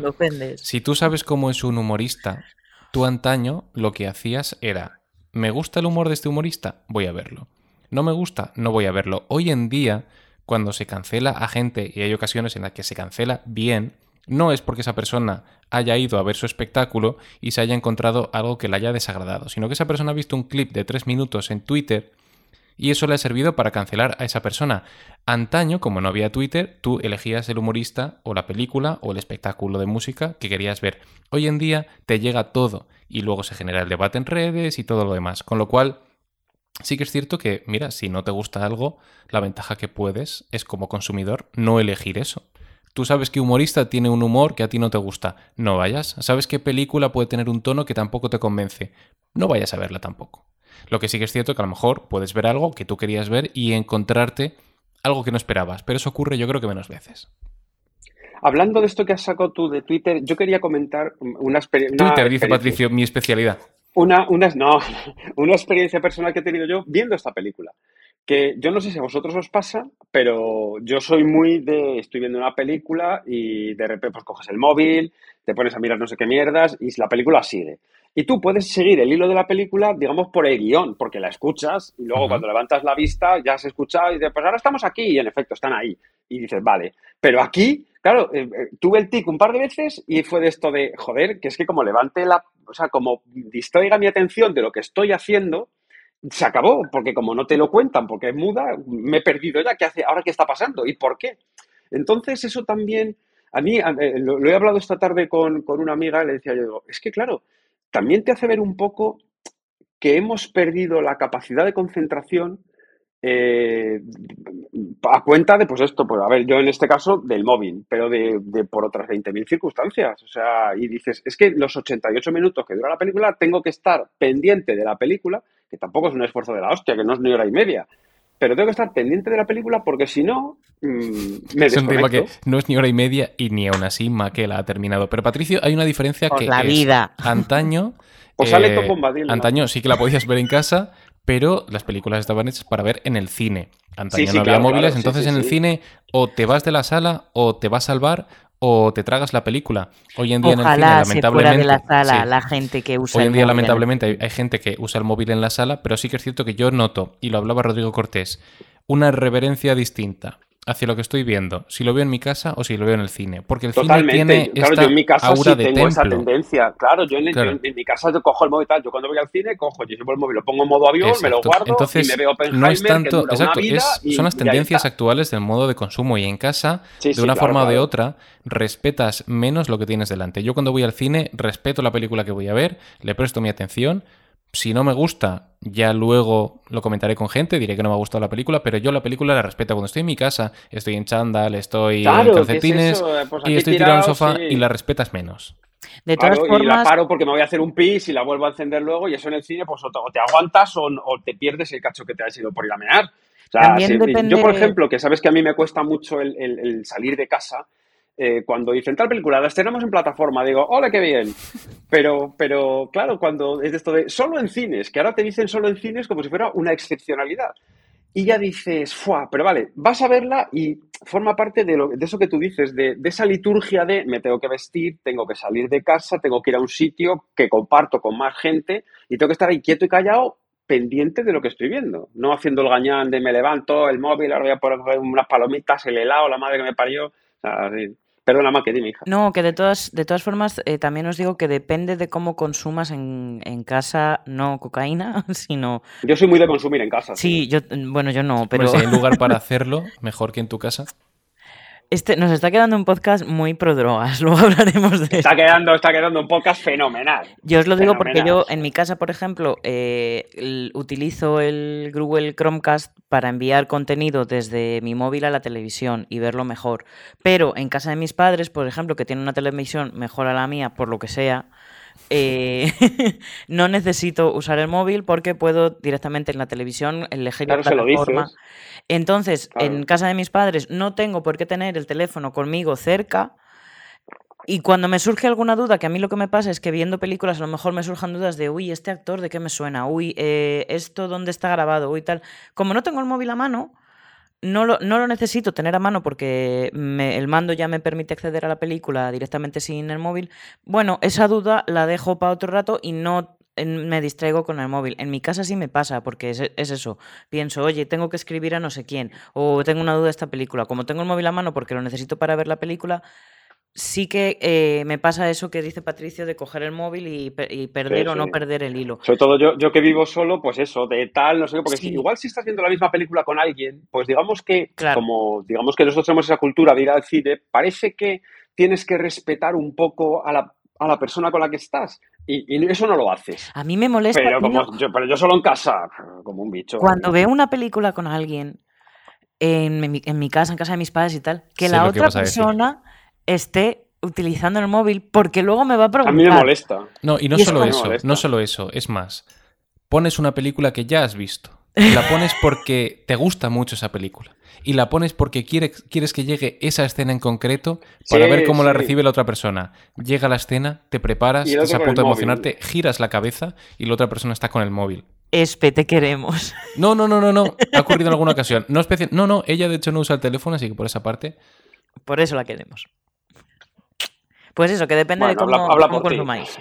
si tú sabes cómo es un humorista, tú antaño lo que hacías era: ¿me gusta el humor de este humorista? Voy a verlo. ¿No me gusta? No voy a verlo. Hoy en día, cuando se cancela a gente, y hay ocasiones en las que se cancela bien, no es porque esa persona haya ido a ver su espectáculo y se haya encontrado algo que le haya desagradado, sino que esa persona ha visto un clip de tres minutos en Twitter y eso le ha servido para cancelar a esa persona. Antaño, como no había Twitter, tú elegías el humorista o la película o el espectáculo de música que querías ver. Hoy en día te llega todo y luego se genera el debate en redes y todo lo demás. Con lo cual, sí que es cierto que, mira, si no te gusta algo, la ventaja que puedes es como consumidor no elegir eso. Tú sabes que humorista tiene un humor que a ti no te gusta. No vayas. Sabes qué película puede tener un tono que tampoco te convence. No vayas a verla tampoco. Lo que sí que es cierto que a lo mejor puedes ver algo que tú querías ver y encontrarte algo que no esperabas, pero eso ocurre yo creo que menos veces. Hablando de esto que has sacado tú de Twitter, yo quería comentar una, experiencia. Twitter, dice Patricio, mi especialidad. Una, una, no, una experiencia personal que he tenido yo viendo esta película. Que yo no sé si a vosotros os pasa, pero yo soy muy de. Estoy viendo una película y de repente pues, coges el móvil, te pones a mirar no sé qué mierdas y la película sigue. Y tú puedes seguir el hilo de la película, digamos, por el guion, porque la escuchas y luego cuando levantas la vista ya has escuchado y dices, pues ahora estamos aquí y en efecto están ahí. Y dices, vale. Pero aquí, claro, eh, eh, tuve el tic un par de veces y fue de esto de, joder, que es que como levante la, o sea, como distraiga mi atención de lo que estoy haciendo, se acabó, porque como no te lo cuentan, porque es muda, me he perdido ya. ¿Qué hace? ¿Ahora qué está pasando? ¿Y por qué? Entonces, eso también, a mí, eh, lo, he hablado esta tarde con, con una amiga, le decía yo, es que claro, también te hace ver un poco que hemos perdido la capacidad de concentración eh, a cuenta de, pues esto, pues a ver, yo en este caso del móvil, pero de, por otras 20.000 circunstancias. O sea, y dices, es que los 88 minutos que dura la película tengo que estar pendiente de la película, que tampoco es un esfuerzo de la hostia, que no es ni hora y media pero tengo que estar pendiente de la película porque si no, mmm, me es un tema que no es ni hora y media y ni aún así Maquela ha terminado. Pero Patricio, hay una diferencia que la vida. antaño... o sale eh, Antaño sí que la podías ver en casa, pero las películas estaban hechas para ver en el cine. Antaño no había móviles, entonces en el cine o te vas de la sala o te vas al bar o te tragas la película. Hoy en día en el cine, lamentablemente. de la sala la gente que usa Hoy en día, lamentablemente, hay, gente que usa el móvil en la sala, pero sí que es cierto que yo noto, y lo hablaba Rodrigo Cortés, una reverencia distinta hacia lo que estoy viendo, si lo veo en mi casa o si lo veo en el cine. Porque el cine tiene claro, esta yo en mi casa aura sí tengo esa tendencia. Claro, yo en, mi casa yo cojo el móvil tal. Yo cuando voy al cine cojo, yo llevo el móvil, lo pongo en modo avión, me lo guardo Entonces, y me veo no es tanto, exacto, son las tendencias actuales del modo de consumo y en casa, de una forma o de otra, respetas menos lo que tienes delante. Yo cuando voy al cine respeto la película que voy a ver, le presto mi atención, si no me gusta, ya luego lo comentaré con gente, diré que no me ha gustado la película, pero yo la película la respeto. Cuando estoy en mi casa, estoy en chándal, estoy en calcetines pues y estoy tirado en el sofá y la respetas menos. De todas formas... Y la paro porque me voy a hacer un pis y la vuelvo a encender luego y eso en el cine pues o te, aguantas o, te pierdes el cacho que te has ido por ir a mear. Yo, por ejemplo, que sabes que a mí me cuesta mucho el salir de casa, eh, cuando dicen tal película, las tenemos en plataforma, digo, hola, qué bien. Pero, pero claro, cuando es esto de solo en cines, que ahora te dicen solo en cines como si fuera una excepcionalidad. y ya dices, ¡fua! Pero vale, vas a verla y forma parte de, lo, de eso que tú dices, de, de, esa liturgia de me tengo que vestir, tengo que salir de casa, tengo que ir a un sitio que comparto con más gente y tengo que estar ahí quieto y callado pendiente de lo que estoy viendo, no haciendo el gañán de me levanto, el móvil, ahora voy a poner unas palomitas, el helado, la madre que me parió. Sea, Perdona, que dime, hija. No, que de todas, de todas formas, eh, también os digo que depende de cómo consumas en, en, casa, no cocaína, sino... Yo soy muy de consumir en casa. Sí, yo, bueno, yo no, pero... si hay lugar para hacerlo, mejor que en tu casa. Este, nos está quedando un podcast muy pro drogas, luego hablaremos de está quedando Está quedando un podcast fenomenal. Yo os lo digo porque yo en mi casa, por ejemplo, eh, utilizo el Google Chromecast para enviar contenido desde mi móvil a la televisión y verlo mejor. Pero en casa de mis padres, por ejemplo, que tienen una televisión mejor a la mía, por lo que sea, eh, no necesito usar el móvil porque puedo directamente en la televisión elegir la plataforma. Entonces, en casa de mis padres no tengo por qué tener el teléfono conmigo cerca. Y cuando me surge alguna duda, que a mí lo que me pasa es que viendo películas a lo mejor me surjan dudas de, uy, este actor de qué me suena, uy, eh, esto dónde está grabado, uy, tal. Como no tengo el móvil a mano, no lo, no lo necesito tener a mano porque el mando ya me permite acceder a la película directamente sin el móvil. Bueno, esa duda la dejo para otro rato y no me distraigo con el móvil. En mi casa sí me pasa, porque es, eso. Pienso, oye, tengo que escribir a no sé quién, o tengo una duda de esta película. Como tengo el móvil a mano porque lo necesito para ver la película, sí que eh, me pasa eso que dice Patricio de coger el móvil y, perder o no perder el hilo. Sobre todo yo, yo que vivo solo, pues eso, de tal, no sé qué, porque igual si estás viendo la misma película con alguien, pues digamos que, como digamos que nosotros tenemos esa cultura de ir al cine, parece que tienes que respetar un poco a la, a la persona con la que estás. Y, eso no lo haces. A mí me molesta. Pero, como, yo, pero yo solo en casa, como un bicho. Cuando veo una película con alguien, en mi, en mi, casa, en casa de mis padres y tal, que la otra persona esté utilizando el móvil porque luego me va a preguntar. A mí me molesta. No, y no solo eso, no solo eso, es más, pones una película que ya has visto. La pones porque te gusta mucho esa película. Y la pones porque quieres, quieres que llegue esa escena en concreto para ver cómo la recibe la otra persona. Llega la escena, te preparas, estás a punto de emocionarte, giras la cabeza y la otra persona está con el móvil. Espe, te queremos. No, no, no, no, no. Ha ocurrido en alguna ocasión. No, no, no, ella de hecho no usa el teléfono, así que por esa parte. Por eso la queremos. Pues eso, que depende de cómo, consumáis.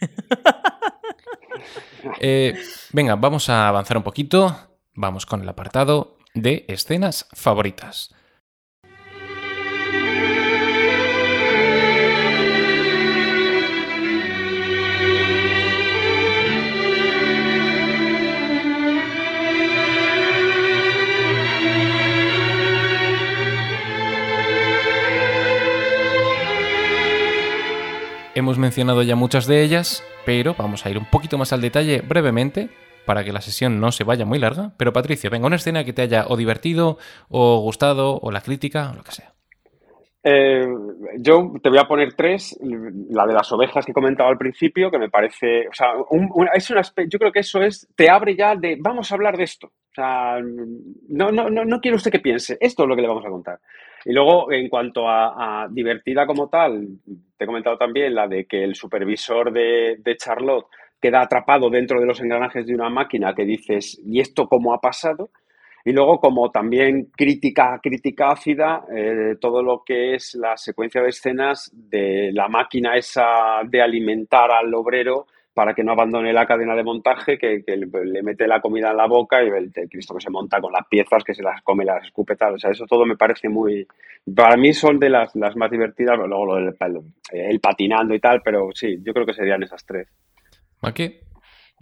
Eh, venga, vamos a avanzar un poquito. Vamos con el apartado de escenas favoritas. Hemos mencionado ya muchas de ellas, pero vamos a ir un poquito más al detalle brevemente para que la sesión no se vaya muy larga. Pero Patricio, venga, una escena que te haya o divertido, o gustado, o la crítica, o lo que sea. Eh, yo te voy a poner tres. La de las ovejas que he comentado al principio, que me parece. O sea, es una, yo creo que eso es. Te abre ya de. Vamos a hablar de esto. O sea, no, no, no, no quiero usted que piense. Esto es lo que le vamos a contar. Y luego, en cuanto a, divertida como tal, te he comentado también la de que el supervisor de, de Charlotte queda atrapado dentro de los engranajes de una máquina que dices, ¿y esto cómo ha pasado? Y luego, como también crítica, crítica ácida, eh, todo lo que es la secuencia de escenas de la máquina esa de alimentar al obrero para que no abandone la cadena de montaje, que, le mete la comida en la boca y el, Cristo que se monta con las piezas, que se las come, las escupe, tal. O sea, eso todo me parece muy... Para mí son de las, las más divertidas, luego lo del el patinando y tal, pero sí, yo creo que serían esas tres. ¿Qué?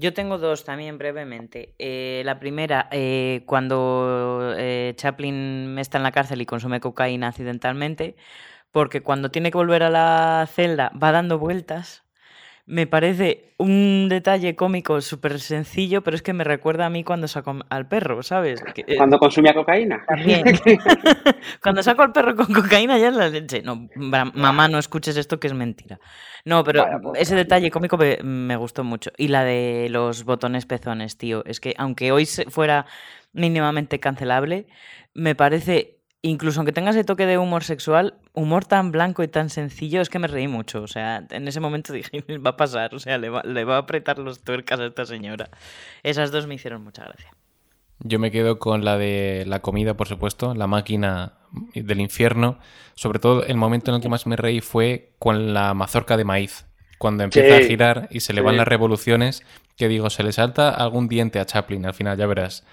Yo tengo dos también brevemente. Eh, la primera, eh, cuando eh, Chaplin está en la cárcel y consume cocaína accidentalmente, porque cuando tiene que volver a la celda va dando vueltas me parece un detalle cómico súper sencillo, pero es que me recuerda a mí cuando saco al perro, ¿sabes? Eh, cuando consumía cocaína. También. cuando saco al perro con cocaína ya es la leche. No, mamá, no escuches esto que es mentira. No, pero pues, ese detalle cómico me, me, gustó mucho. Y la de los botones pezones, tío. Es que aunque hoy fuera mínimamente cancelable, me parece incluso aunque tenga ese toque de humor sexual, humor tan blanco y tan sencillo, es que me reí mucho. O sea, en ese momento dije, va a pasar, o sea, le va, a apretar los tuercas a esta señora. Esas dos me hicieron mucha gracia. Yo me quedo con la de la comida, por supuesto, la máquina del infierno. Sobre todo el momento en el que más me reí fue con la mazorca de maíz. Cuando empieza a girar y se le van las revoluciones, que digo, se le salta algún diente a Chaplin al final, ya verás.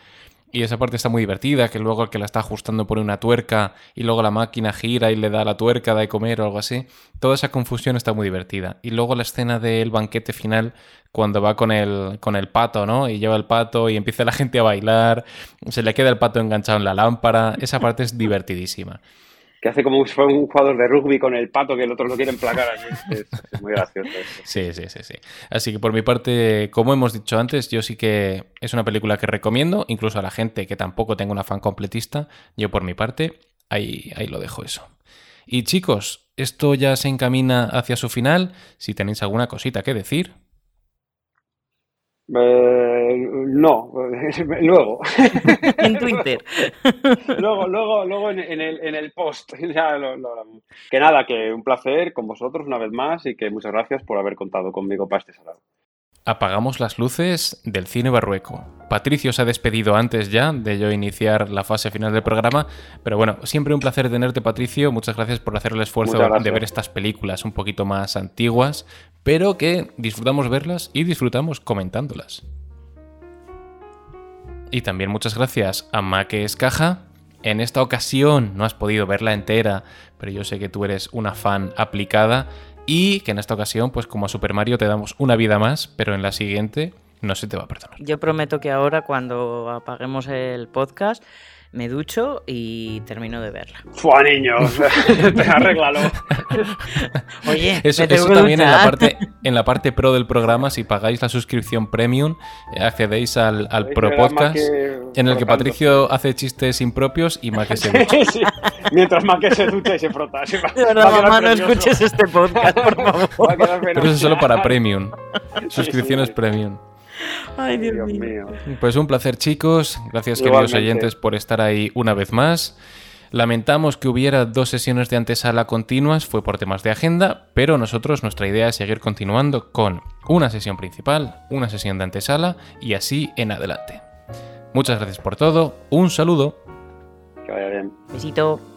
Y esa parte está muy divertida, que luego el que la está ajustando pone una tuerca y luego la máquina gira y le da la tuerca de comer o algo así. Toda esa confusión está muy divertida. Y luego la escena del banquete final, cuando va con el, con el pato, ¿no? Y lleva el pato y empieza la gente a bailar, se le queda el pato enganchado en la lámpara. Esa parte es divertidísima que hace como si fuera un jugador de rugby con el pato que el otro lo quiere emplacar allí. Es, muy gracioso. Sí, sí, sí, sí. Así que por mi parte, como hemos dicho antes, yo sí que es una película que recomiendo, incluso a la gente que tampoco tenga una fan completista. Yo por mi parte, ahí, ahí lo dejo eso. Y chicos, esto ya se encamina hacia su final. Si tenéis alguna cosita que decir, eh, no, luego. en Twitter. luego, luego, luego en, el, en el post. que nada, que un placer con vosotros una vez más y que muchas gracias por haber contado conmigo para este salado apagamos las luces del cine barrueco. Patricio se ha despedido antes ya de yo iniciar la fase final del programa, pero bueno, siempre un placer tenerte Patricio, muchas gracias por hacer el esfuerzo de ver estas películas un poquito más antiguas, pero que disfrutamos verlas y disfrutamos comentándolas. Y también muchas gracias a Maque Escaja. En esta ocasión no has podido verla entera, pero yo sé que tú eres una fan aplicada y que en esta ocasión, pues como a Super Mario te damos una vida más, pero en la siguiente no se te va a perdonar. Yo prometo que ahora cuando apaguemos el podcast me ducho y termino de verla. ¡Fua, niño! Arréglalo. Oye, eso, también en la, parte, en la parte pro del programa, si pagáis la suscripción premium, accedéis al, pro podcast, en el que Patricio hace chistes impropios y Maque se ducha. Mientras Maque se ducha y se frota. de verdad, mamá, no escuches este podcast, por favor. Pero eso es solo para premium. Suscripciones premium. Ay, Dios, mío. Pues un placer, chicos. Gracias, queridos oyentes, por estar ahí una vez más. Lamentamos que hubiera dos sesiones de antesala continuas, fue por temas de agenda, pero nosotros nuestra idea es seguir continuando con una sesión principal, una sesión de antesala y así en adelante. Muchas gracias por todo, un saludo. Que vaya bien. Besito.